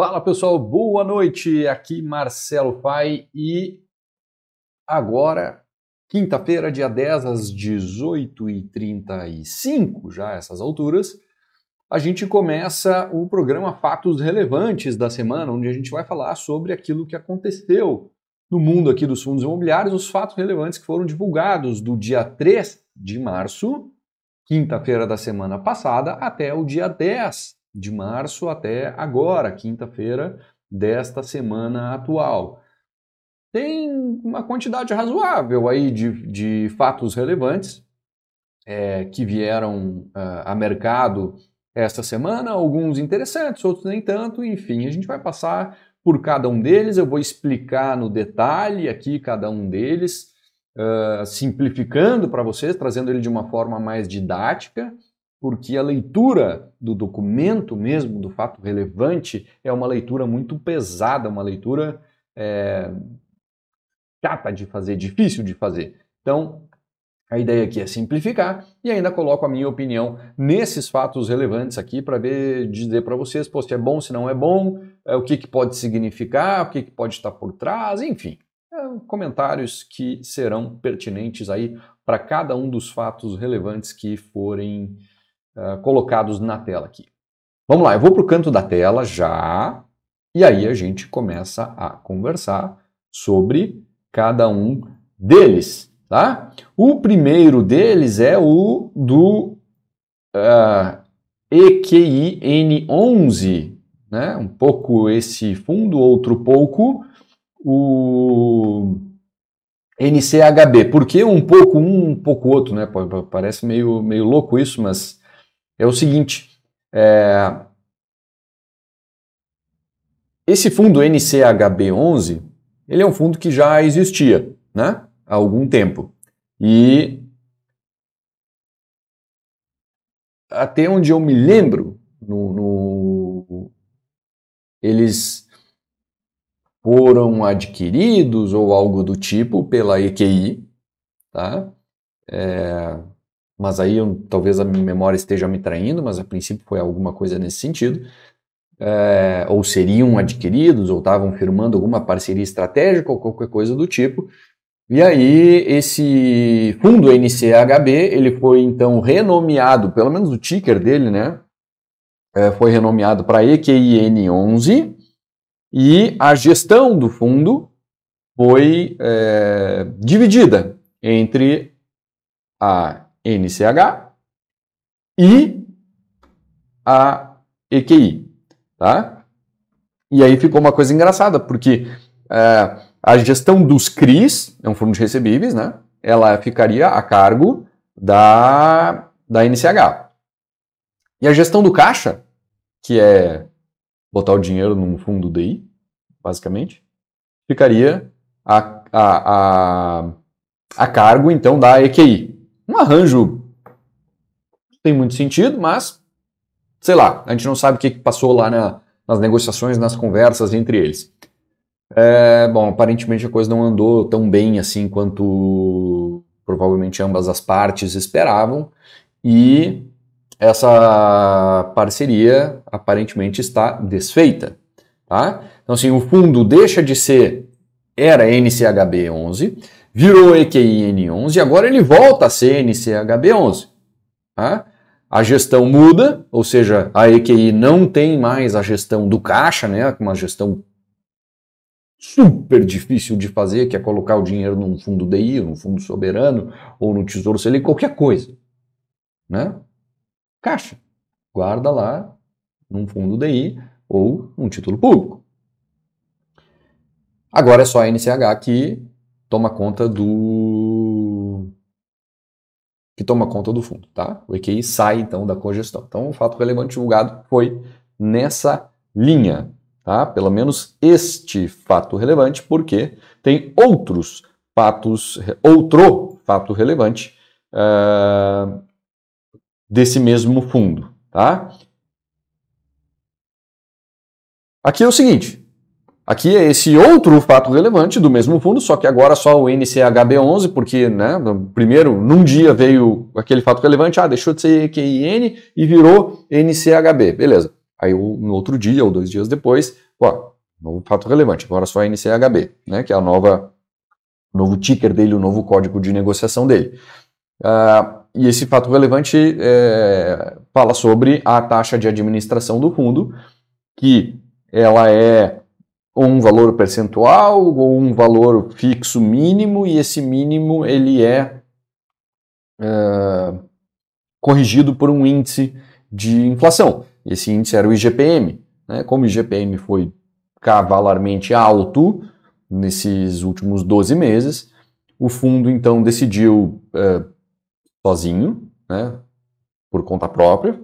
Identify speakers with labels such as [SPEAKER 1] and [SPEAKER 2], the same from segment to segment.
[SPEAKER 1] Fala pessoal, boa noite. Aqui Marcelo Fai e agora, quinta-feira, dia 10, às 18h35, já essas alturas, a gente começa o programa Fatos Relevantes da semana, onde a gente vai falar sobre aquilo que aconteceu no mundo aqui dos fundos imobiliários, os fatos relevantes que foram divulgados do dia 3 de março, quinta-feira da semana passada, até o dia 10 de março até agora, quinta-feira desta semana atual. Tem uma quantidade razoável aí de, de fatos relevantes é, que vieram uh, a mercado esta semana, alguns interessantes, outros nem tanto, enfim, a gente vai passar por cada um deles, eu vou explicar no detalhe aqui cada um deles, uh, simplificando para vocês, trazendo ele de uma forma mais didática, porque a leitura do documento mesmo, do fato relevante, é uma leitura muito pesada, uma leitura é, chata de fazer, difícil de fazer. Então, a ideia aqui é simplificar e ainda coloco a minha opinião nesses fatos relevantes aqui para ver, dizer para vocês pô, se é bom, se não é bom, é, o que, que pode significar, o que, que pode estar por trás, enfim. É, comentários que serão pertinentes aí para cada um dos fatos relevantes que forem uh, colocados na tela aqui. Vamos lá, eu vou para o canto da tela já, e aí a gente começa a conversar sobre cada um deles. Tá? O primeiro deles é o do uh, EQIN11, né? um pouco esse fundo, outro pouco o NCHB. Por que um pouco um, um pouco outro? Né? Parece meio, meio louco isso, mas é o seguinte: é, esse fundo NCHB11 ele é um fundo que já existia né, há algum tempo. E até onde eu me lembro, no, no, eles foram adquiridos ou algo do tipo pela EQI, tá? É, mas aí eu, talvez a minha memória esteja me traindo, mas a princípio foi alguma coisa nesse sentido. É, ou seriam adquiridos, ou estavam firmando alguma parceria estratégica, ou qualquer coisa do tipo. E aí, esse fundo NCHB, ele foi então renomeado, pelo menos o ticker dele, né? É, foi renomeado para EQIN11, e a gestão do fundo foi é, dividida entre a NCH e a EQI, tá? E aí ficou uma coisa engraçada, porque é, a gestão dos CRIs, é um fundo de recebíveis, né? Ela ficaria a cargo da, da NCH. E a gestão do caixa, que é botar o dinheiro num fundo DI, basicamente, ficaria a, a, a, a cargo, então, da EQI. Um arranjo tem muito sentido, mas sei lá, a gente não sabe o que passou lá na, nas negociações, nas conversas entre eles. É, bom, aparentemente a coisa não andou tão bem assim quanto provavelmente ambas as partes esperavam e essa parceria aparentemente está desfeita. Tá? Então, assim, o fundo deixa de ser, era NCHB 11, virou EQIN11 e agora ele volta a ser NCHB11. Tá? A gestão muda, ou seja, a EQI não tem mais a gestão do caixa, né, uma gestão super difícil de fazer, que é colocar o dinheiro num fundo DI, num fundo soberano, ou no Tesouro Selic, qualquer coisa. Né? Caixa. Guarda lá num fundo DI ou num título público. Agora é só a NCH que toma conta do que toma conta do fundo, tá? O EQI sai então da cogestão. Então, o fato relevante julgado foi nessa linha, tá? Pelo menos este fato relevante, porque tem outros fatos, outro fato relevante uh, desse mesmo fundo, tá? Aqui é o seguinte, Aqui é esse outro fato relevante do mesmo fundo, só que agora só o NCHB11, porque, né, primeiro, num dia veio aquele fato relevante, ah, deixou de ser EQIN e virou NCHB, beleza. Aí no outro dia, ou dois dias depois, Ó, novo fato relevante, agora só NCHB, né, que é a nova novo ticker dele, o novo código de negociação dele. Uh, e esse fato relevante é, fala sobre a taxa de administração do fundo, que ela é um valor percentual ou um valor fixo mínimo, e esse mínimo ele é, é corrigido por um índice de inflação. Esse índice era o IGPM. Né? Como o IGPM foi cavalarmente alto nesses últimos 12 meses, o fundo então decidiu é, sozinho, né, por conta própria,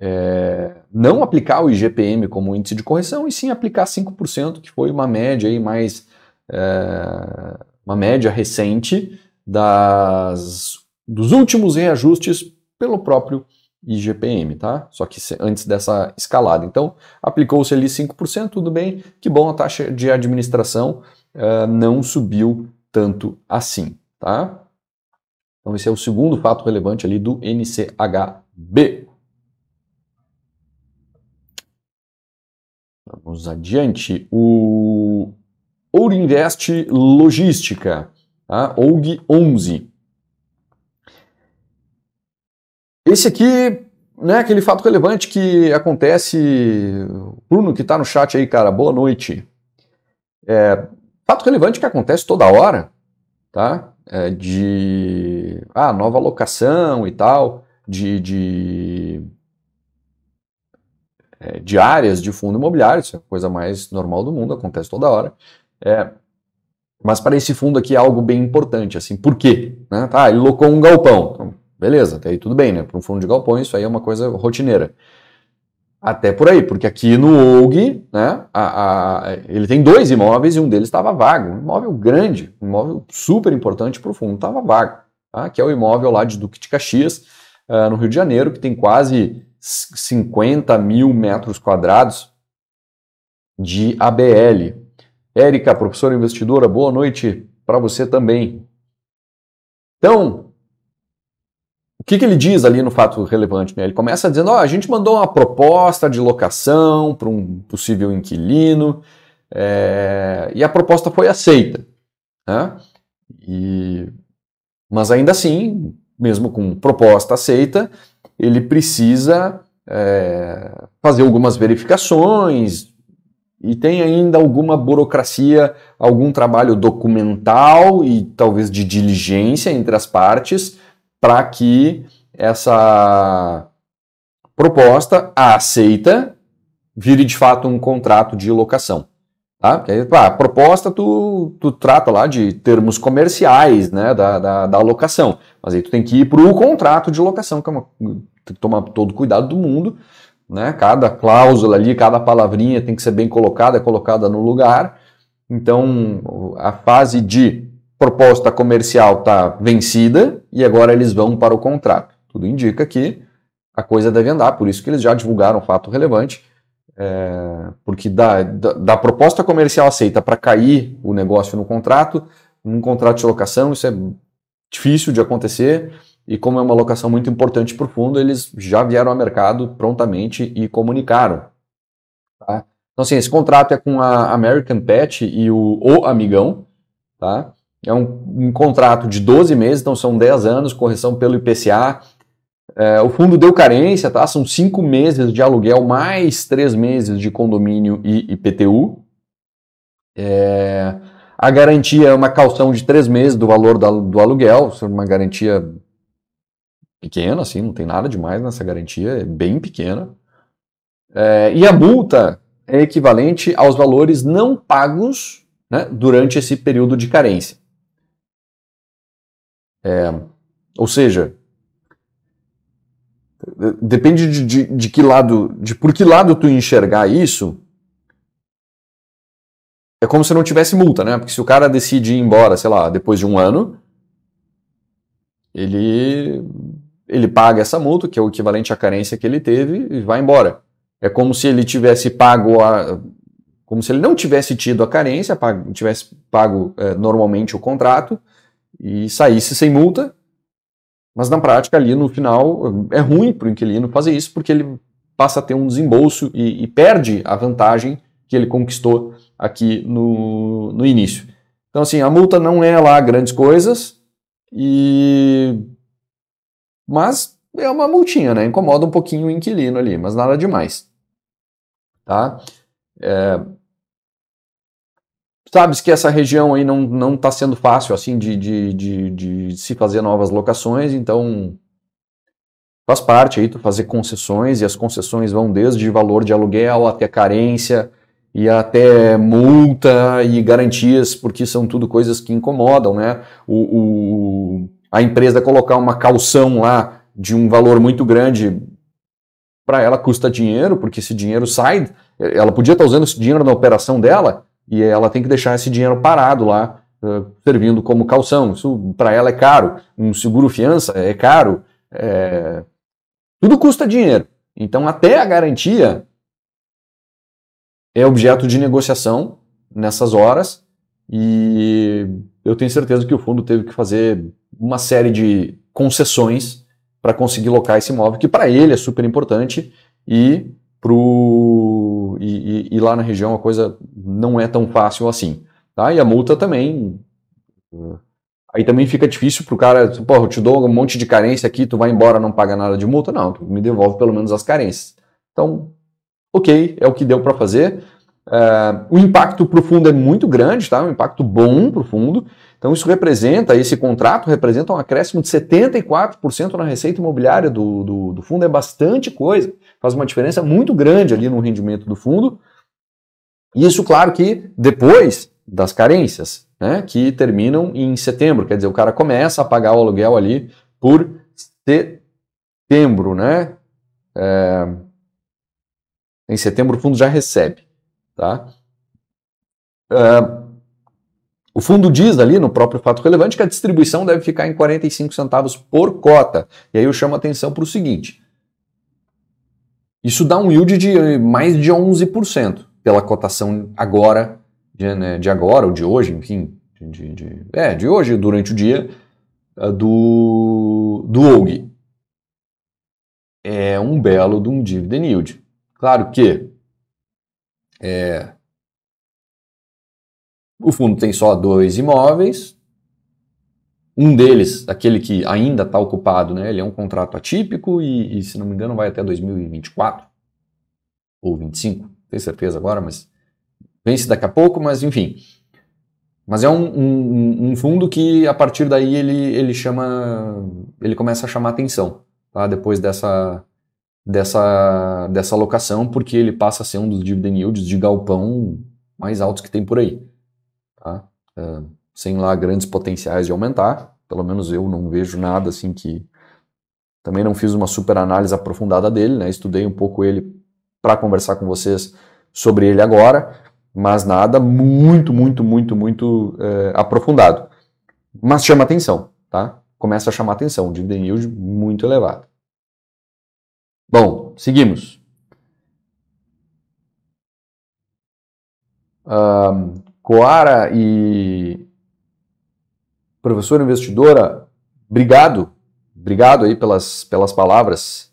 [SPEAKER 1] é, não aplicar o IGPM como índice de correção e sim aplicar 5%, que foi uma média aí mais é, uma média recente das, dos últimos reajustes pelo próprio IGPM, tá? Só que antes dessa escalada. Então, aplicou-se ali 5%, tudo bem, que bom, a taxa de administração uh, não subiu tanto assim, tá? Então, esse é o segundo fato relevante ali do NCHB. Vamos adiante. O Ouro Invest Logística, tá? OUG 11. Esse aqui né, aquele fato relevante que acontece. Bruno, que está no chat aí, cara, boa noite. É, fato relevante que acontece toda hora, tá? é, de ah, nova locação e tal, de, de, é, de áreas de fundo imobiliário, isso é a coisa mais normal do mundo, acontece toda hora. É, mas para esse fundo aqui é algo bem importante, assim, por quê? Né? Tá, ele locou um galpão, então, beleza, até aí tudo bem, né? Para um fundo de galpão isso aí é uma coisa rotineira. Até por aí, porque aqui no OUG, né, a, a, ele tem dois imóveis e um deles estava vago. Um imóvel grande, um imóvel super importante para o fundo, estava vago. Tá? Que é o imóvel lá de Duque de Caxias, uh, no Rio de Janeiro, que tem quase 50 mil metros quadrados de ABL. Érica, professora investidora, boa noite para você também. Então, que, que ele diz ali no fato relevante? Né? Ele começa dizendo: oh, a gente mandou uma proposta de locação para um possível inquilino é, e a proposta foi aceita. Né? E, mas ainda assim, mesmo com proposta aceita, ele precisa é, fazer algumas verificações e tem ainda alguma burocracia, algum trabalho documental e talvez de diligência entre as partes para que essa proposta aceita vire de fato um contrato de locação. Tá? Porque, a proposta tu, tu trata lá de termos comerciais né, da, da, da locação, mas aí tu tem que ir para o contrato de locação, que é uma, tem que tomar todo o cuidado do mundo, né? cada cláusula ali, cada palavrinha tem que ser bem colocada, colocada no lugar. Então, a fase de proposta comercial está vencida e agora eles vão para o contrato. Tudo indica que a coisa deve andar, por isso que eles já divulgaram um fato relevante, é, porque da, da, da, proposta comercial aceita para cair o negócio no contrato, num contrato de locação, isso é difícil de acontecer, e como é uma locação muito importante para o fundo, eles já vieram ao mercado prontamente e comunicaram. Tá? Então, assim, esse contrato é com a American Pet e o, o Amigão, tá? É um, um, contrato de 12 meses, então são 10 anos, correção pelo IPCA. É, o fundo deu carência, tá? São 5 meses de aluguel, mais 3 meses de condomínio e IPTU. É, a garantia é uma calção de 3 meses do valor da, do aluguel, é uma garantia pequena, assim, não tem nada demais nessa garantia, é bem pequena. É, e a multa é equivalente aos valores não pagos né, durante esse período de carência. É, ou seja, depende de, de, de, que lado, de por que lado tu enxergar isso, é como se não tivesse multa, né? Porque se o cara decide ir embora, sei lá, depois de um ano, ele ele paga essa multa, que é o equivalente à carência que ele teve, e vai embora. É como se ele tivesse pago a, como se ele não tivesse tido a carência, pago, tivesse pago é, normalmente o contrato, e saísse sem multa, mas na prática ali no final é ruim para o inquilino fazer isso porque ele passa a ter um desembolso e, e perde a vantagem que ele conquistou aqui no, no início. Então, assim, a multa não é lá grandes coisas, e mas é uma multinha, né? Incomoda um pouquinho o inquilino ali, mas nada demais. Tá? É... Sabes que essa região aí não, não tá sendo fácil assim de, de, de, de se fazer novas locações, então faz parte aí tu fazer concessões, e as concessões vão desde valor de aluguel até carência, e até multa e garantias, porque são tudo coisas que incomodam, né? O, o, a empresa colocar uma calção lá de um valor muito grande para ela custa dinheiro, porque esse dinheiro sai, ela podia estar usando esse dinheiro na operação dela e ela tem que deixar esse dinheiro parado lá, uh, servindo como calção. Isso para ela é caro. Um seguro fiança é caro. É... Tudo custa dinheiro. Então, até a garantia é objeto de negociação nessas horas e eu tenho certeza que o fundo teve que fazer uma série de concessões para conseguir locar esse imóvel, que para ele é super importante e, pro, e, e, e, lá na região a coisa não é tão fácil assim. Tá? E a multa também. Aí também fica difícil para o cara, pô, eu te dou um monte de carência aqui, tu vai embora, não paga nada de multa. Não, tu me devolve pelo menos as carências. Então, ok, é o que deu para fazer. Uh, o impacto para o fundo é muito grande, tá? um impacto bom para o fundo. Então, isso representa, esse contrato representa um acréscimo de 74% na receita imobiliária do, do, do, fundo, é bastante coisa, faz uma diferença muito grande ali no rendimento do fundo. Isso, claro que depois das carências, né, que terminam em setembro, quer dizer, o cara começa a pagar o aluguel ali por setembro, né? É, em setembro o fundo já recebe. Tá? Uh, o fundo diz ali no próprio fato relevante que a distribuição deve ficar em 45 centavos por cota. E aí eu chamo a atenção para o seguinte: isso dá um yield de mais de 11% pela cotação agora, de, né, de agora ou de hoje, enfim, de, de, é, de hoje durante o dia uh, do, do OG. É um belo de um dividend yield. Claro que é, o fundo tem só dois imóveis. Um deles, aquele que ainda está ocupado, né, ele é um contrato atípico e, e, se não me engano, vai até 2024 ou 25, tenho certeza agora, mas vence daqui a pouco, mas enfim. Mas é um, um, um, fundo que a partir daí ele, ele chama, ele começa a chamar atenção, tá? Depois dessa, dessa, dessa alocação, porque ele passa a ser um dos dividend yields de galpão mais altos que tem por aí. Tá? É, sem lá grandes potenciais de aumentar, pelo menos eu não vejo nada assim que. Também não fiz uma super análise aprofundada dele, né? estudei um pouco ele para conversar com vocês sobre ele agora, mas nada muito, muito, muito, muito é, aprofundado. Mas chama atenção, tá? Começa a chamar atenção, dividend yield muito elevado. Bom, seguimos. Um, Coara e professora investidora, obrigado, obrigado aí pelas, pelas palavras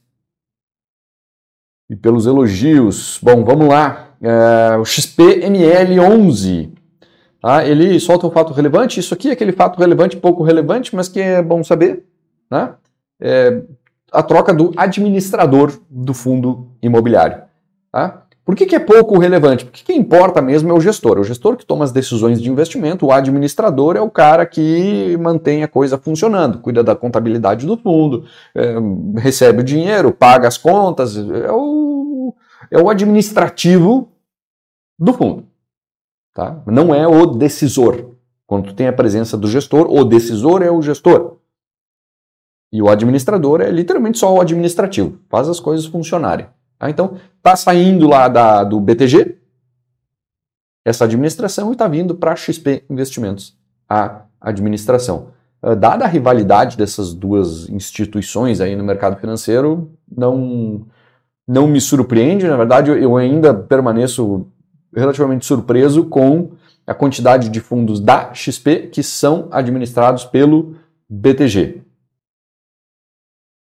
[SPEAKER 1] e pelos elogios. Bom, vamos lá. É, o XPML11, tá? ele solta um fato relevante. Isso aqui é aquele fato relevante, pouco relevante, mas que é bom saber. Né? É, a troca do administrador do fundo imobiliário. Tá? Por que, que é pouco relevante? Porque quem importa mesmo é o gestor. É o gestor que toma as decisões de investimento, o administrador é o cara que mantém a coisa funcionando, cuida da contabilidade do fundo, é, recebe o dinheiro, paga as contas, é o, é o administrativo do fundo. Tá? Não é o decisor. Quando tem a presença do gestor, o decisor é o gestor. E o administrador é literalmente só o administrativo, faz as coisas funcionarem. Tá? Então, está saindo lá da, do BTG, essa administração, e está vindo para a XP Investimentos, a administração. Ah, dada a rivalidade dessas duas instituições aí no mercado financeiro, não, não me surpreende. Na verdade, eu ainda permaneço relativamente surpreso com a quantidade de fundos da XP que são administrados pelo BTG.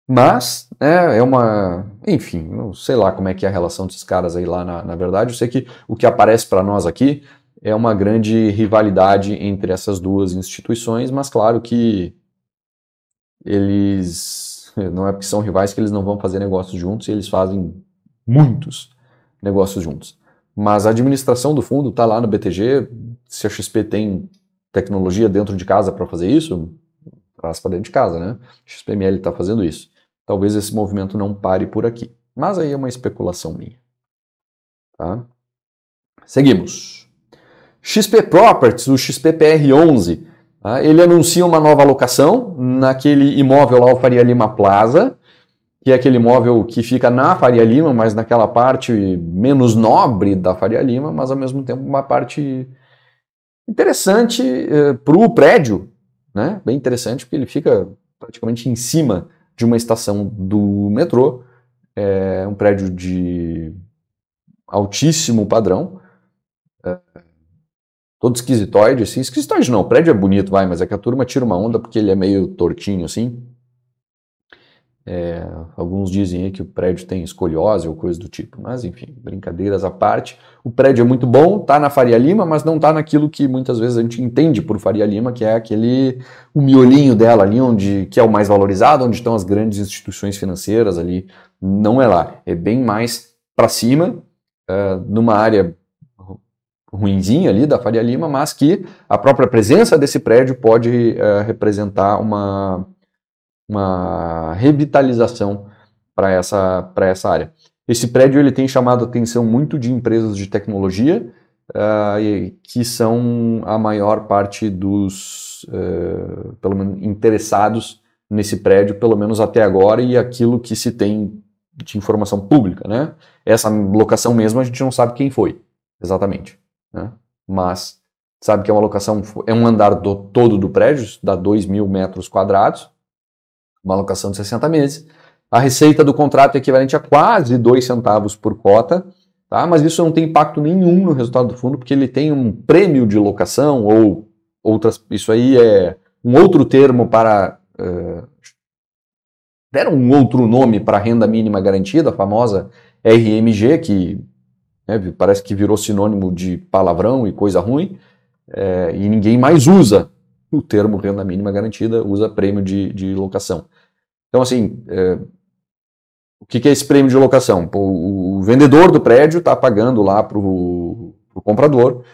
[SPEAKER 1] Mas é, é uma. Enfim, não sei lá como é que é a relação desses caras aí lá na, na verdade. Eu sei que o que aparece para nós aqui é uma grande rivalidade entre essas duas instituições, mas claro que eles. Não é porque são rivais que eles não vão fazer negócios juntos e eles fazem muitos negócios juntos. Mas a administração do fundo está lá no BTG. Se a XP tem tecnologia dentro de casa para fazer isso, traz para dentro de casa, né? XPML está fazendo isso. Talvez esse movimento não pare por aqui. Mas aí é uma especulação minha. Tá? Seguimos. XP Properties, o XPPR11, tá? ele anuncia uma nova alocação naquele imóvel lá, o Faria Lima Plaza, que é aquele imóvel que fica na Faria Lima, mas naquela parte menos nobre da Faria Lima, mas ao mesmo tempo uma parte interessante eh, para o prédio, né? bem interessante, porque ele fica praticamente em cima de uma estação do metrô, é um prédio de altíssimo padrão, é, todo esquisitoide, assim, esquisitoide não, o prédio é bonito, vai, mas é que a turma tira uma onda porque ele é meio tortinho, assim, é, alguns dizem que o prédio tem escoliose ou coisa do tipo, mas enfim, brincadeiras à parte. O prédio é muito bom, está na Faria Lima, mas não está naquilo que muitas vezes a gente entende por Faria Lima, que é aquele o miolinho dela ali, onde que é o mais valorizado, onde estão as grandes instituições financeiras ali. Não é lá, é bem mais para cima, é, numa área ruinzinha ali da Faria Lima, mas que a própria presença desse prédio pode é, representar uma uma revitalização para essa, essa área. Esse prédio ele tem chamado a atenção muito de empresas de tecnologia, uh, que são a maior parte dos uh, pelo menos, interessados nesse prédio, pelo menos até agora, e aquilo que se tem de informação pública. Né? Essa locação mesmo a gente não sabe quem foi, exatamente. Né? Mas sabe que é uma locação, é um andar do, todo do prédio, dá 2 mil metros quadrados, uma alocação de 60 meses. A receita do contrato é equivalente a quase 2 centavos por cota, tá? mas isso não tem impacto nenhum no resultado do fundo, porque ele tem um prêmio de locação ou outras. Isso aí é um outro termo para. Uh, deram um outro nome para a renda mínima garantida, a famosa RMG, que né, parece que virou sinônimo de palavrão e coisa ruim, é, e ninguém mais usa o termo renda mínima garantida, usa prêmio de, de locação. Então, assim, é, o que, que, é esse prêmio de locação? O, o vendedor do prédio está pagando lá para o comprador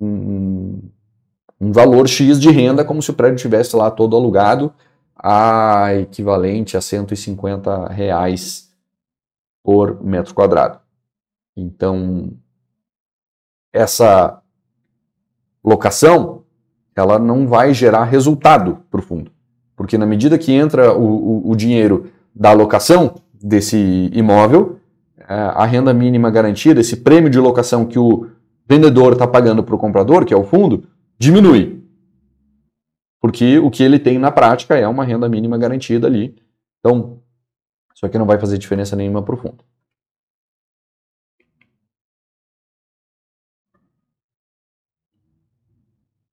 [SPEAKER 1] um, um, valor X de renda, como se o prédio tivesse lá todo alugado, a equivalente a 150 reais por metro quadrado. Então, essa locação, ela não vai gerar resultado para o fundo. Porque na medida que entra o, o, o dinheiro da locação desse imóvel, é, a renda mínima garantida, esse prêmio de locação que o vendedor está pagando para o comprador, que é o fundo, diminui. Porque o que ele tem na prática é uma renda mínima garantida ali. Então, isso aqui não vai fazer diferença nenhuma para o fundo.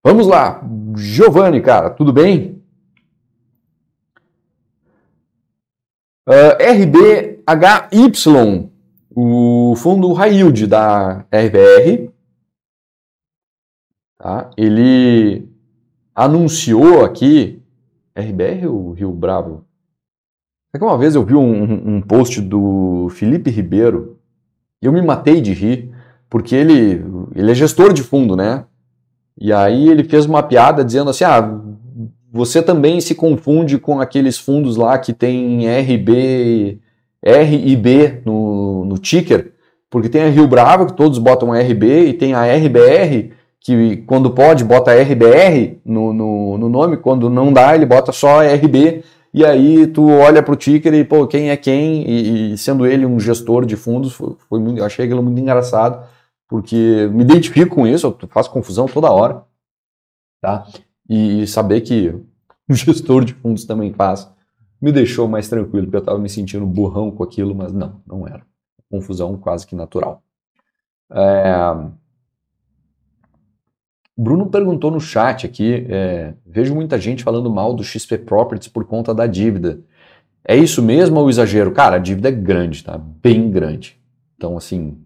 [SPEAKER 1] Vamos lá, Giovanni, cara, tudo bem? Uh, RBHY, o fundo high yield da RBR, tá? ele anunciou aqui, RBR ou Rio Bravo? É que uma vez eu vi um, um post do Felipe Ribeiro e eu me matei de rir, porque ele, ele é gestor de fundo, né? E aí ele fez uma piada dizendo assim, ah, você também se confunde com aqueles fundos lá que tem RB, R e B no, no ticker, porque tem a Rio Bravo, que todos botam RB, e tem a RBR, que quando pode bota RBR no, no, no nome, quando não dá ele bota só RB, e aí tu olha para o ticker e, pô, quem é quem? E, e, sendo ele um gestor de fundos, foi, foi muito, eu achei aquilo muito engraçado, porque me identifico com isso, eu faço confusão toda hora, tá? E saber que o gestor de fundos também faz, me deixou mais tranquilo, porque eu estava me sentindo burrão com aquilo, mas não, não era. Confusão quase que natural. É... Bruno perguntou no chat aqui, é... vejo muita gente falando mal do XP Properties por conta da dívida. É isso mesmo ou exagero? Cara, a dívida é grande, tá? Bem grande. Então, assim.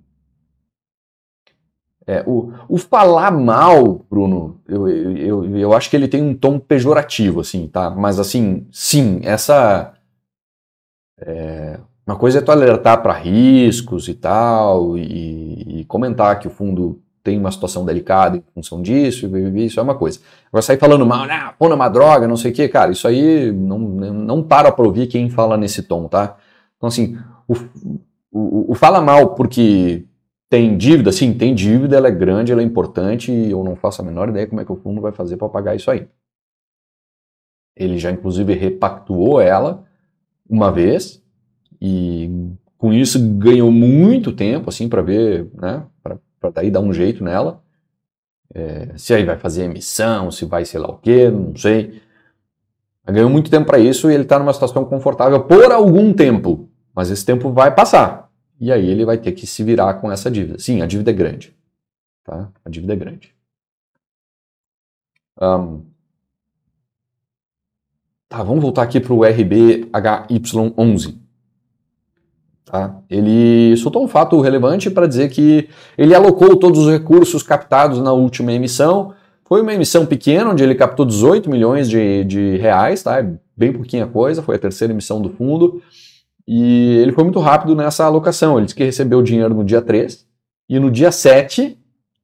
[SPEAKER 1] É, o, o falar mal, Bruno, eu, eu, eu, eu acho que ele tem um tom pejorativo, assim, tá? Mas, assim, sim, essa. É, uma coisa é tu alertar para riscos e tal, e, e, comentar que o fundo tem uma situação delicada em função disso, isso é uma coisa. Agora sair falando mal, né, pô, é uma droga, não sei o que, cara, isso aí não, não para pra ouvir quem fala nesse tom, tá? Então, assim, o, o, o fala mal porque tem dívida, sim, tem dívida, ela é grande, ela é importante, e eu não faço a menor ideia como é que o fundo vai fazer para pagar isso aí. Ele já, inclusive, repactuou ela uma vez, e com isso ganhou muito tempo, assim, para ver, né, para daí dar um jeito nela. É, se aí vai fazer emissão, se vai sei lá o que, não sei. Ganhou muito tempo para isso e ele está numa situação confortável por algum tempo, mas esse tempo vai passar. E aí ele vai ter que se virar com essa dívida. Sim, a dívida é grande. Tá? A dívida é grande. Um, tá, vamos voltar aqui para o RBHY11. Tá? Ele soltou um fato relevante para dizer que ele alocou todos os recursos captados na última emissão. Foi uma emissão pequena, onde ele captou 18 milhões de, de reais, tá? É bem pouquinha coisa, foi a terceira emissão do fundo. E ele foi muito rápido nessa alocação. Ele disse que recebeu o dinheiro no dia 3 e no dia 7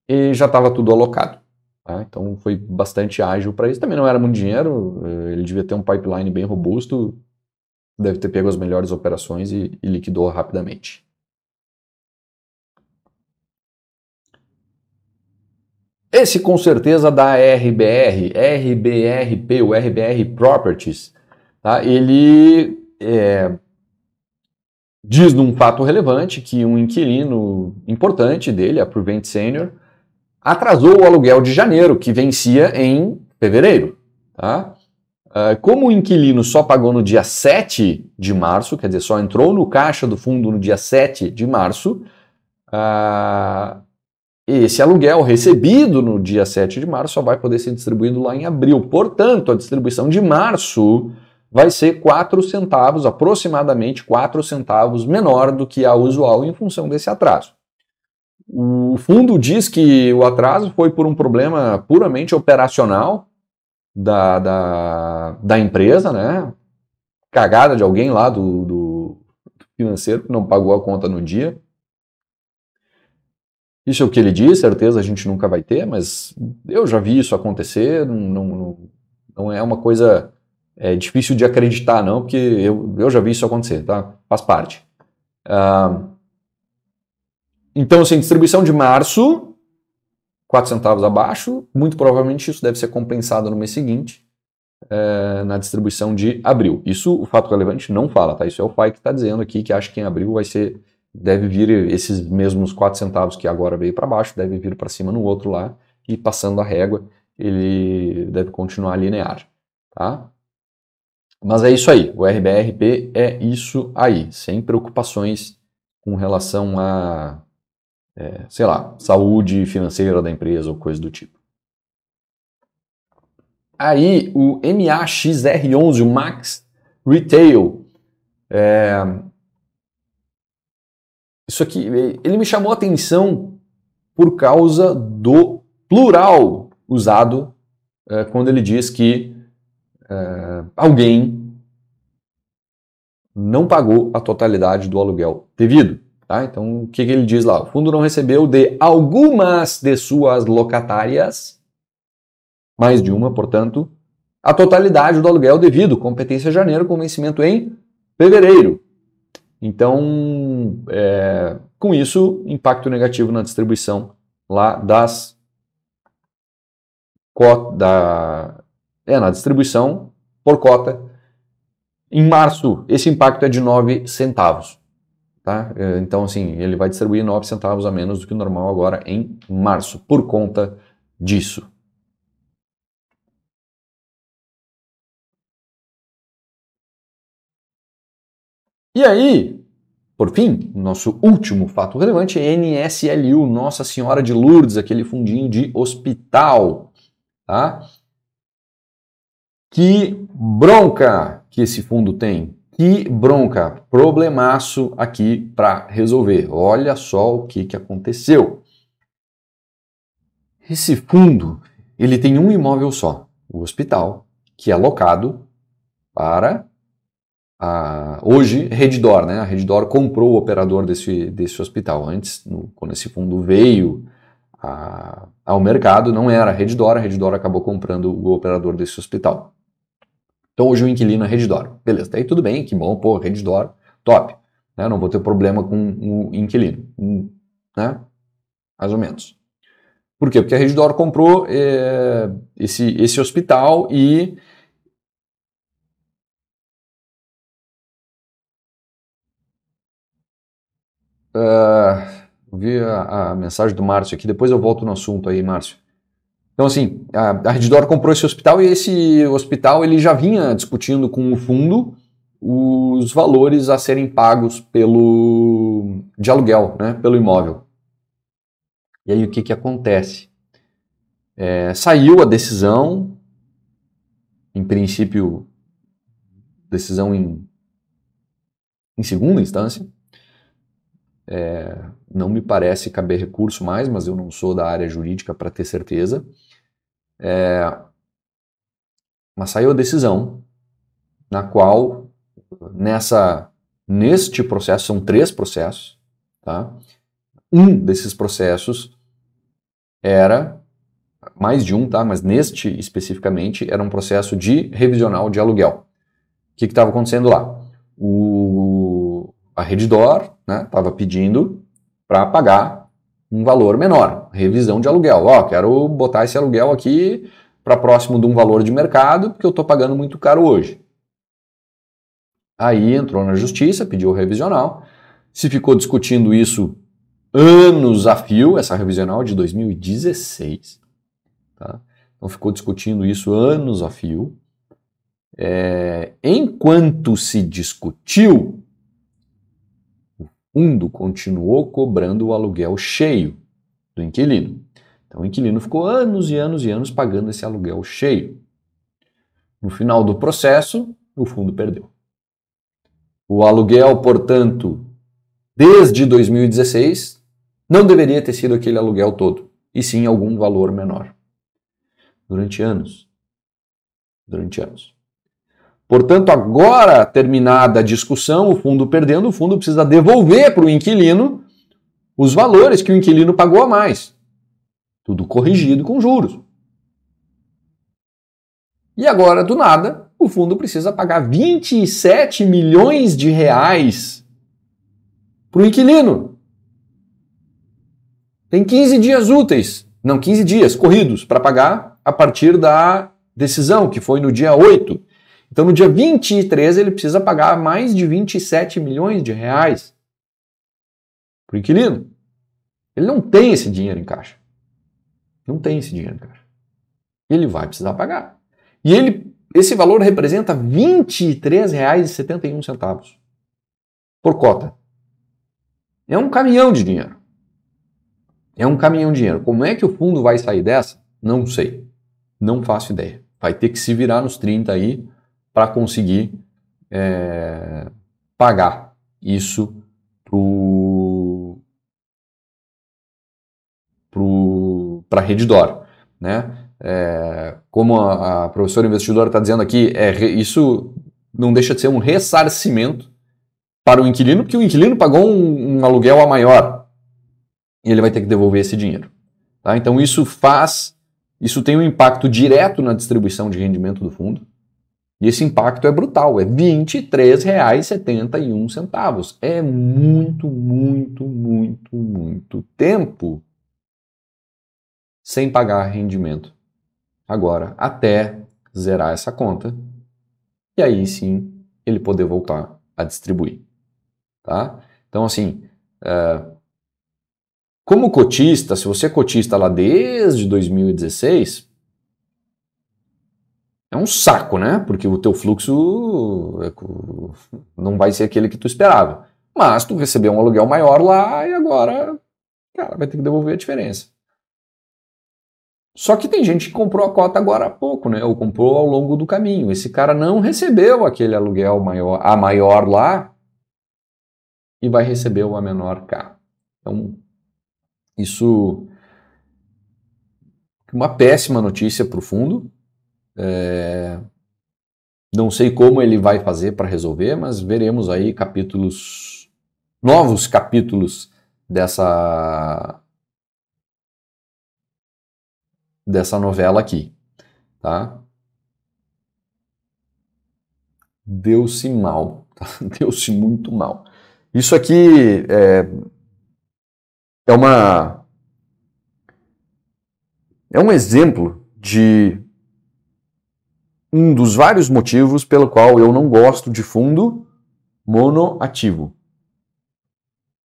[SPEAKER 1] ele já estava tudo alocado. Tá? Então foi bastante ágil para isso. Também não era muito dinheiro, eh, ele devia ter um pipeline bem robusto, deve ter pego as melhores operações e, e liquidou rapidamente. Esse com certeza da RBR, RBRP, o RBR Properties, tá? ele é, diz num fato relevante que um inquilino importante dele, a Prevent Senior, atrasou o aluguel de janeiro, que vencia em fevereiro. Tá? Ah, como o inquilino só pagou no dia 7 de março, quer dizer, só entrou no caixa do fundo no dia 7 de março, uh, esse aluguel recebido no dia 7 de março só vai poder ser distribuído lá em abril. Portanto, a distribuição de março vai ser 4 centavos, aproximadamente 4 centavos menor do que a usual em função desse atraso. O fundo diz que o atraso foi por um problema puramente operacional, da, da, da empresa, né? Cagada de alguém lá do, do financeiro que não pagou a conta no dia. Isso é o que ele diz, certeza a gente nunca vai ter, mas eu já vi isso acontecer, não, não, não é uma coisa é, difícil de acreditar, não, porque eu, eu já vi isso acontecer, tá? Faz parte. Então, assim, distribuição de março, 4 centavos abaixo, muito provavelmente isso deve ser compensado no mês seguinte, é, na distribuição de abril. Isso o fato relevante não fala, tá? Isso é o FAI que está dizendo aqui que acha que em abril vai ser, deve vir esses mesmos 4 centavos que agora veio para baixo, deve vir para cima no outro lá, e passando a régua, ele deve continuar linear, tá? Mas é isso aí, o RBRP é isso aí, sem preocupações com relação a é, sei lá, saúde financeira da empresa ou coisa do tipo. Aí o MAXR11, o Max Retail, é, isso aqui, ele me chamou a atenção por causa do plural usado é, quando ele diz que é, alguém não pagou a totalidade do aluguel devido. Tá? Então, o que, que ele diz lá? O fundo não recebeu de algumas de suas locatárias, mais de uma, portanto, a totalidade do aluguel devido, competência janeiro, com vencimento em fevereiro. Então, é, com isso, impacto negativo na distribuição lá das da, é, na distribuição por cota. Em março, esse impacto é de 9 centavos. Tá? É, então, assim, ele vai distribuir 9 centavos a menos do que o normal agora em março, por conta disso. E aí, por fim, nosso último fato relevante é NSLU, Nossa Senhora de Lourdes, aquele fundinho de hospital. Tá? Que bronca que esse fundo tem. Que bronca, problemaço aqui para resolver. Olha só o que, que aconteceu. Esse fundo, ele tem um imóvel só, o hospital, que é alocado para a, hoje Reddor, né? A Reddor comprou o operador desse, desse hospital. Antes, no, quando esse fundo veio a, ao mercado, não era a Reddor, a Reddor acabou comprando o operador desse hospital. Então hoje o inquilino é Reddor. Beleza, daí tudo bem, que bom, pô, Reddor, top. Né? Não vou ter problema com o inquilino. Né? Mais ou menos. Por quê? Porque a Reddor comprou é, esse, esse hospital e uh, vi a, a, mensagem do Márcio aqui, depois eu volto no assunto aí, Márcio. Então, assim, a, a Reddor comprou esse hospital e esse hospital ele já vinha discutindo com o fundo os valores a serem pagos pelo de aluguel, né, pelo imóvel. E aí o que, que acontece? É, saiu a decisão, em princípio, decisão em, em segunda instância, é, não me parece caber recurso mais, mas eu não sou da área jurídica para ter certeza. É, mas saiu a decisão na qual nessa neste processo são três processos, tá? Um desses processos era mais de um, tá? Mas neste especificamente era um processo de revisional de aluguel. O que estava acontecendo lá? O, a Reddor estava né, pedindo para pagar um valor menor, revisão de aluguel. Ó, quero botar esse aluguel aqui para próximo de um valor de mercado, porque eu estou pagando muito caro hoje. Aí entrou na justiça, pediu revisional, se ficou discutindo isso anos a fio, essa revisional de 2016, tá? Então ficou discutindo isso anos a fio. É, enquanto se discutiu, fundo continuou cobrando o aluguel cheio do inquilino. Então o inquilino ficou anos e anos e anos pagando esse aluguel cheio. No final do processo, o fundo perdeu. O aluguel, portanto, desde 2016, não deveria ter sido aquele aluguel todo, e sim algum valor menor. Durante anos. Durante anos. Portanto, agora terminada a discussão, o fundo perdendo, o fundo precisa devolver para o inquilino os valores que o inquilino pagou a mais. Tudo corrigido com juros. E agora, do nada, o fundo precisa pagar 27 milhões de reais para o inquilino. Tem 15 dias úteis, não, 15 dias corridos para pagar a partir da decisão, que foi no dia 8 então, no dia 23, ele precisa pagar mais de 27 milhões de reais para o inquilino. Ele não tem esse dinheiro em caixa. Não tem esse dinheiro em caixa. Ele vai precisar pagar. E ele, esse valor representa R$ 23,71 por cota. É um caminhão de dinheiro. É um caminhão de dinheiro. Como é que o fundo vai sair dessa? Não sei. Não faço ideia. Vai ter que se virar nos 30 aí para conseguir é, pagar isso para a Reddor. Né? É, como a, a, professora investidora está dizendo aqui, é, isso não deixa de ser um ressarcimento para o inquilino, porque o inquilino pagou um, um aluguel a maior e ele vai ter que devolver esse dinheiro. Tá? Então isso faz, isso tem um impacto direto na distribuição de rendimento do fundo. E esse impacto é brutal, é R$ 23,71. É muito, muito, muito, muito tempo sem pagar rendimento. Agora, até zerar essa conta, e aí sim ele poder voltar a distribuir. Tá? Então, assim, é, como cotista, se você é cotista lá desde 2016, é um saco, né? Porque o teu fluxo é não vai ser aquele que tu esperava. Mas tu recebeu um aluguel maior lá e agora, cara, vai ter que devolver a diferença. Só que tem gente que comprou a cota agora há pouco, né? Ou comprou ao longo do caminho. Esse cara não recebeu aquele aluguel maior, a maior lá e vai receber o a menor cá. Então, isso uma péssima notícia para o fundo. É... Não sei como ele vai fazer para resolver, mas veremos aí capítulos, novos capítulos dessa dessa novela aqui, tá? Deu-se mal, tá? deu-se muito mal. Isso aqui é, é uma é um exemplo de um dos vários motivos pelo qual eu não gosto de fundo monoativo,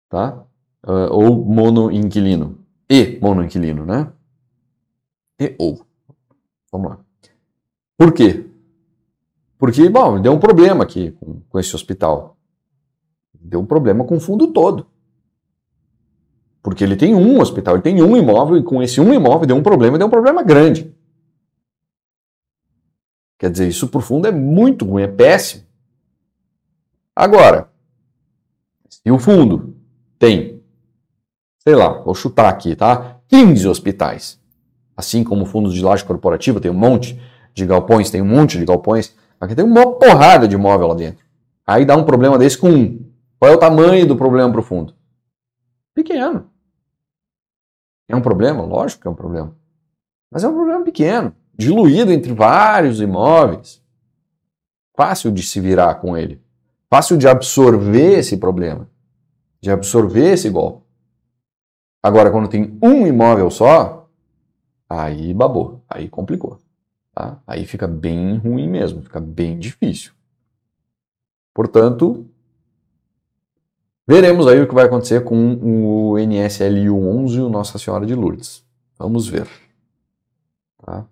[SPEAKER 1] tá? Uh, ou monoinquilino e monoinquilino, né? E ou. Vamos lá. Por quê? Porque, bom, deu um problema aqui com, com esse hospital. Deu um problema com o fundo todo. Porque ele tem um hospital, ele tem um imóvel, e com esse um imóvel deu um problema, deu um problema grande. Quer dizer, isso por fundo é muito ruim, é péssimo. Agora, se o fundo tem, sei lá, vou chutar aqui, tá? 15 hospitais. Assim como fundos de laje corporativa tem um monte de galpões, tem um monte de galpões. Aqui tem uma porrada de imóvel lá dentro. Aí dá um problema desse com um. Qual é o tamanho do problema para o fundo? Pequeno. É um problema? Lógico que é um problema. Mas é um problema pequeno diluído entre vários imóveis. Fácil de se virar com ele. Fácil de absorver esse problema. De absorver esse golpe. Agora, quando tem um imóvel só, aí babou, aí complicou. Tá? Aí fica bem ruim mesmo, fica bem difícil. Portanto, veremos aí o que vai acontecer com o NSLU 11 e o Nossa Senhora de Lourdes. Vamos ver. Tá?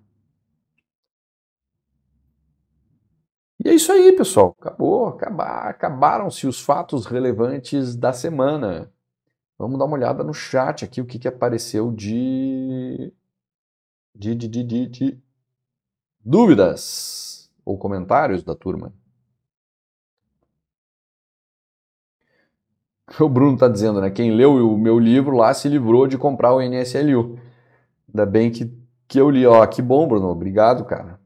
[SPEAKER 1] E é isso aí, pessoal. Acabou, acabar, acabaram-se os fatos relevantes da semana. Vamos dar uma olhada no chat aqui, o que, que apareceu de... De, de, de, de, de dúvidas ou comentários da turma. O Bruno está dizendo, né? Quem leu o meu livro lá se livrou de comprar o NSLU. Ainda bem que, que eu li. Ó, que bom, Bruno. Obrigado, cara.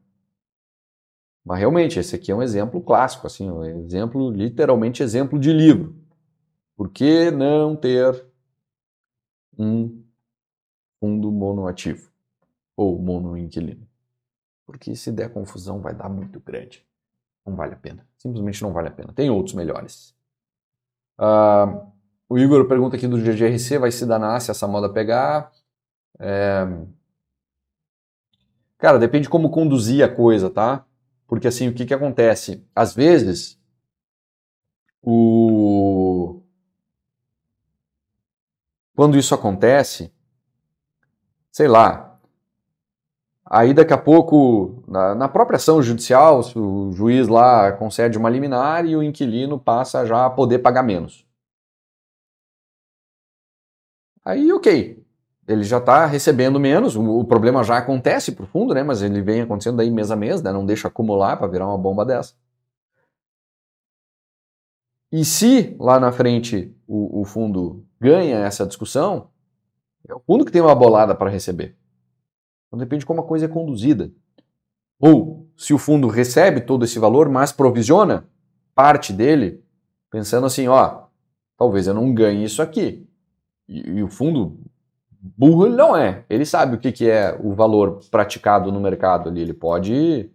[SPEAKER 1] Mas realmente, esse aqui é um exemplo clássico, assim, um exemplo, literalmente exemplo de livro. Por que não ter um fundo monoativo ou monoinquilino? Porque se der confusão vai dar muito grande. Não vale a pena. Simplesmente não vale a pena. Tem outros melhores. Uh, o Igor pergunta aqui do GGRC, vai se danar se essa moda pegar? É... Cara, depende como conduzir a coisa, tá? Porque assim, o que, que acontece? Às vezes, o... quando isso acontece, sei lá, aí daqui a pouco, na, na própria ação judicial, o juiz lá concede uma liminar e o inquilino passa já a poder pagar menos. Aí, ok, ele já está recebendo menos, o, o, problema já acontece para o fundo, né? Mas ele vem acontecendo aí mês a mês, né? Não deixa acumular para virar uma bomba dessa. E se lá na frente o, o fundo ganha essa discussão, é o fundo que tem uma bolada para receber. Então depende de como a coisa é conduzida. Ou se o fundo recebe todo esse valor, mas provisiona parte dele, pensando assim, ó, talvez eu não ganhe isso aqui. E, e o fundo burro ele não é. Ele sabe o que, que é o valor praticado no mercado ali. Ele pode.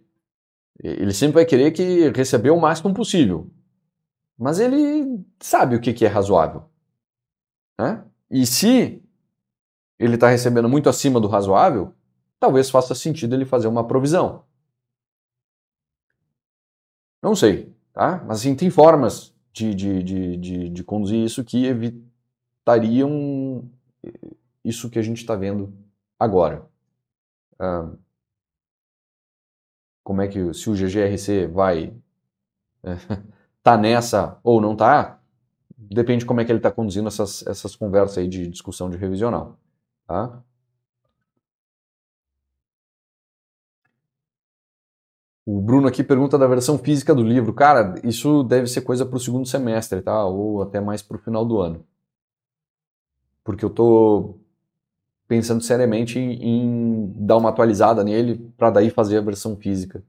[SPEAKER 1] Ele sempre vai querer que receber o máximo possível. Mas ele sabe o que, que é razoável. Né? E se ele está recebendo muito acima do razoável, talvez faça sentido ele fazer uma provisão. Não sei, tá? Mas assim, tem formas de, de, de, de, de conduzir isso que evitariam isso que a gente está vendo agora. Ah, como é que se o GGRC vai tá nessa ou não tá, depende de como é que ele está conduzindo essas, essas conversas aí de discussão de revisional. Tá? O Bruno aqui pergunta da versão física do livro. Cara, isso deve ser coisa para o segundo semestre, tá? Ou até mais para o final do ano. Porque eu tô pensando seriamente em, em dar uma atualizada nele para daí fazer a versão física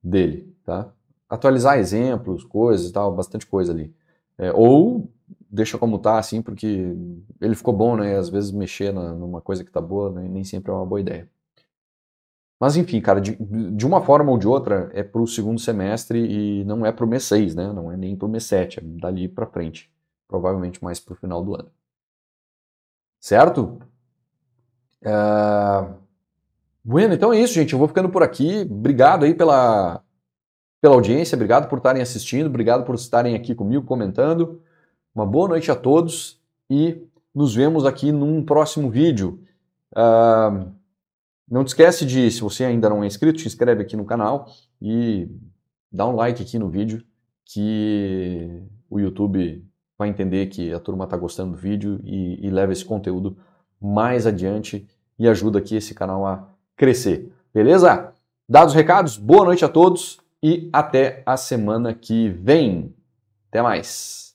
[SPEAKER 1] dele, tá? Atualizar exemplos, coisas e tal, bastante coisa ali. É, ou deixa como tá, assim, porque ele ficou bom, né? Às vezes mexer na, numa coisa que tá boa né? nem sempre é uma boa ideia. Mas enfim, cara, de, de uma forma ou de outra, é pro segundo semestre e não é pro mês 6, né? Não é nem pro mês 7, é dali para frente. Provavelmente mais pro final do ano. Certo? Uh... Bueno, então é isso, gente. Eu vou ficando por aqui. Obrigado aí pela, pela audiência, obrigado por estarem assistindo, obrigado por estarem aqui comigo comentando. Uma boa noite a todos e nos vemos aqui num próximo vídeo. Uh, não te esquece de, se você ainda não é inscrito, se inscreve aqui no canal e dá um like aqui no vídeo que o YouTube vai entender que a turma está gostando do vídeo e, e leva esse conteúdo mais adiante e ajuda aqui esse canal a crescer. Beleza? Dados os recados, boa noite a todos e até a semana que vem. Até mais.